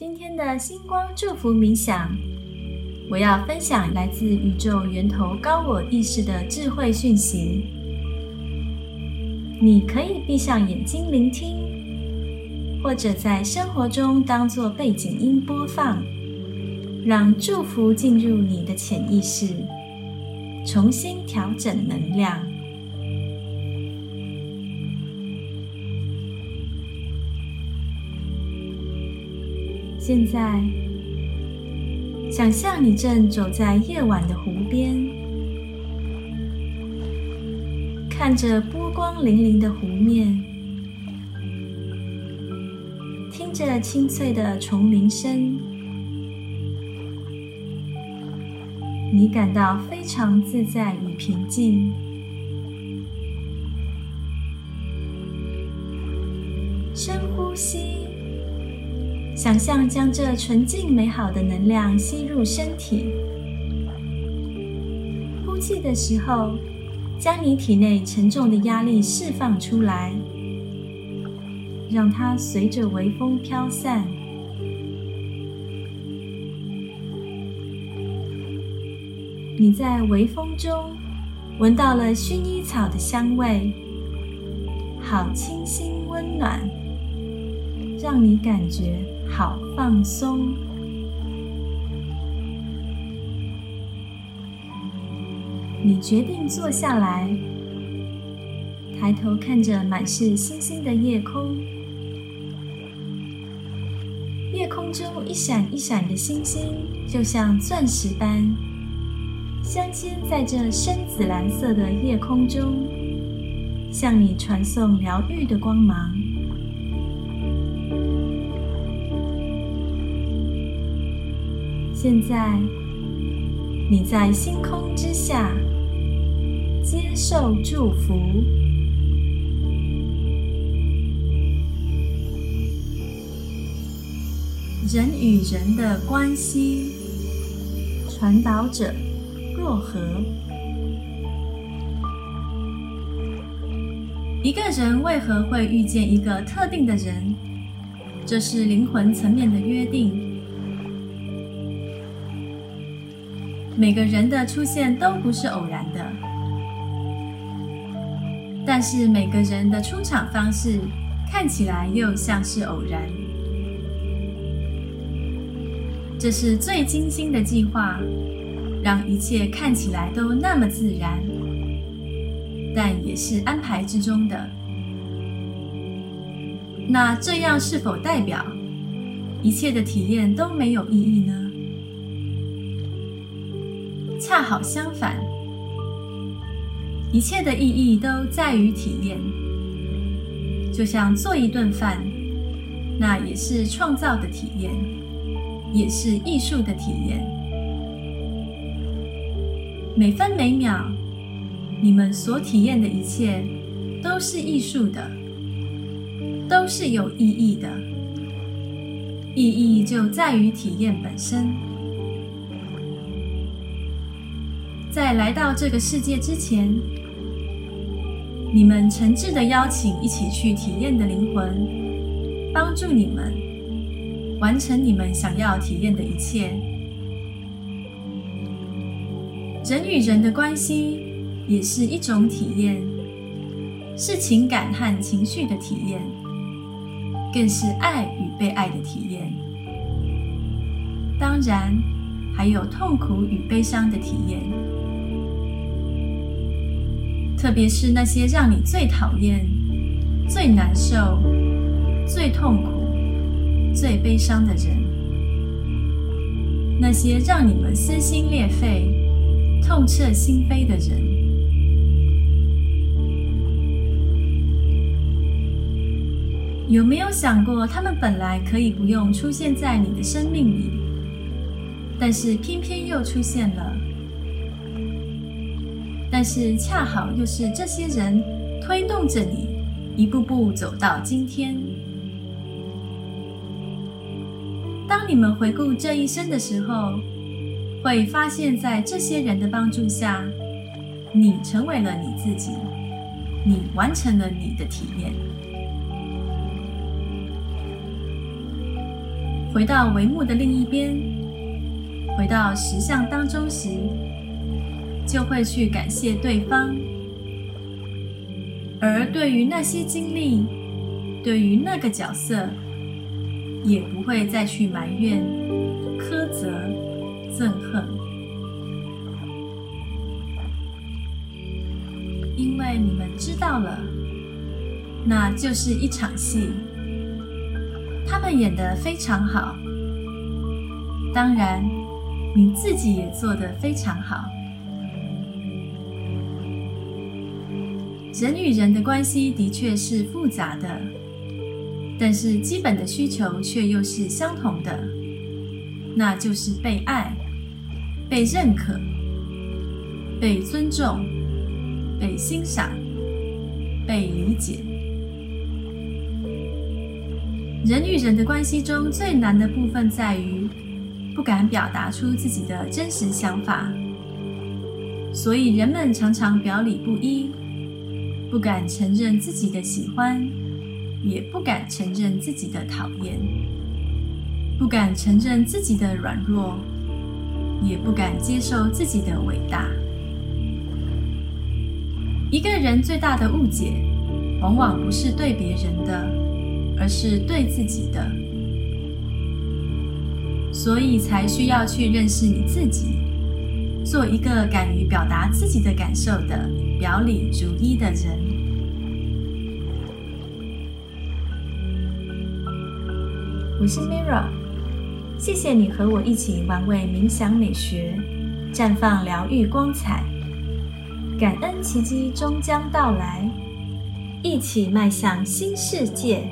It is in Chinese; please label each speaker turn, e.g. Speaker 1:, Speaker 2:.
Speaker 1: 今天的星光祝福冥想，我要分享来自宇宙源头高我意识的智慧讯息。你可以闭上眼睛聆听，或者在生活中当做背景音播放，让祝福进入你的潜意识，重新调整能量。现在，想象你正走在夜晚的湖边，看着波光粼粼的湖面，听着清脆的虫鸣声，你感到非常自在与平静。深呼吸。想象将这纯净美好的能量吸入身体，呼气的时候，将你体内沉重的压力释放出来，让它随着微风飘散。你在微风中闻到了薰衣草的香味，好清新温暖，让你感觉。好放松。你决定坐下来，抬头看着满是星星的夜空。夜空中一闪一闪的星星，就像钻石般镶嵌在这深紫蓝色的夜空中，向你传送疗愈的光芒。现在，你在星空之下接受祝福。人与人的关系，传导者若何？一个人为何会遇见一个特定的人？这是灵魂层面的约定。每个人的出现都不是偶然的，但是每个人的出场方式看起来又像是偶然。这是最精心的计划，让一切看起来都那么自然，但也是安排之中的。那这样是否代表一切的体验都没有意义呢？恰好相反，一切的意义都在于体验。就像做一顿饭，那也是创造的体验，也是艺术的体验。每分每秒，你们所体验的一切都是艺术的，都是有意义的。意义就在于体验本身。在来到这个世界之前，你们诚挚的邀请一起去体验的灵魂，帮助你们完成你们想要体验的一切。人与人的关系也是一种体验，是情感和情绪的体验，更是爱与被爱的体验。当然，还有痛苦与悲伤的体验。特别是那些让你最讨厌、最难受、最痛苦、最悲伤的人，那些让你们撕心裂肺、痛彻心扉的人，有没有想过，他们本来可以不用出现在你的生命里，但是偏偏又出现了？但是恰好又是这些人推动着你一步步走到今天。当你们回顾这一生的时候，会发现在这些人的帮助下，你成为了你自己，你完成了你的体验。回到帷幕的另一边，回到实像当中时，就会去感谢对方。而对于那些经历，对于那个角色，也不会再去埋怨、苛责、憎恨，因为你们知道了，那就是一场戏，他们演得非常好。当然，你自己也做得非常好。人与人的关系的确是复杂的，但是基本的需求却又是相同的，那就是被爱、被认可、被尊重、被欣赏、被理解。人与人的关系中最难的部分在于不敢表达出自己的真实想法，所以人们常常表里不一。不敢承认自己的喜欢，也不敢承认自己的讨厌；不敢承认自己的软弱，也不敢接受自己的伟大。一个人最大的误解，往往不是对别人的，而是对自己的。所以才需要去认识你自己，做一个敢于表达自己的感受的。表里如一的人，我是 Mira，谢谢你和我一起玩味冥想美学，绽放疗愈光彩，感恩奇迹终将到来，一起迈向新世界。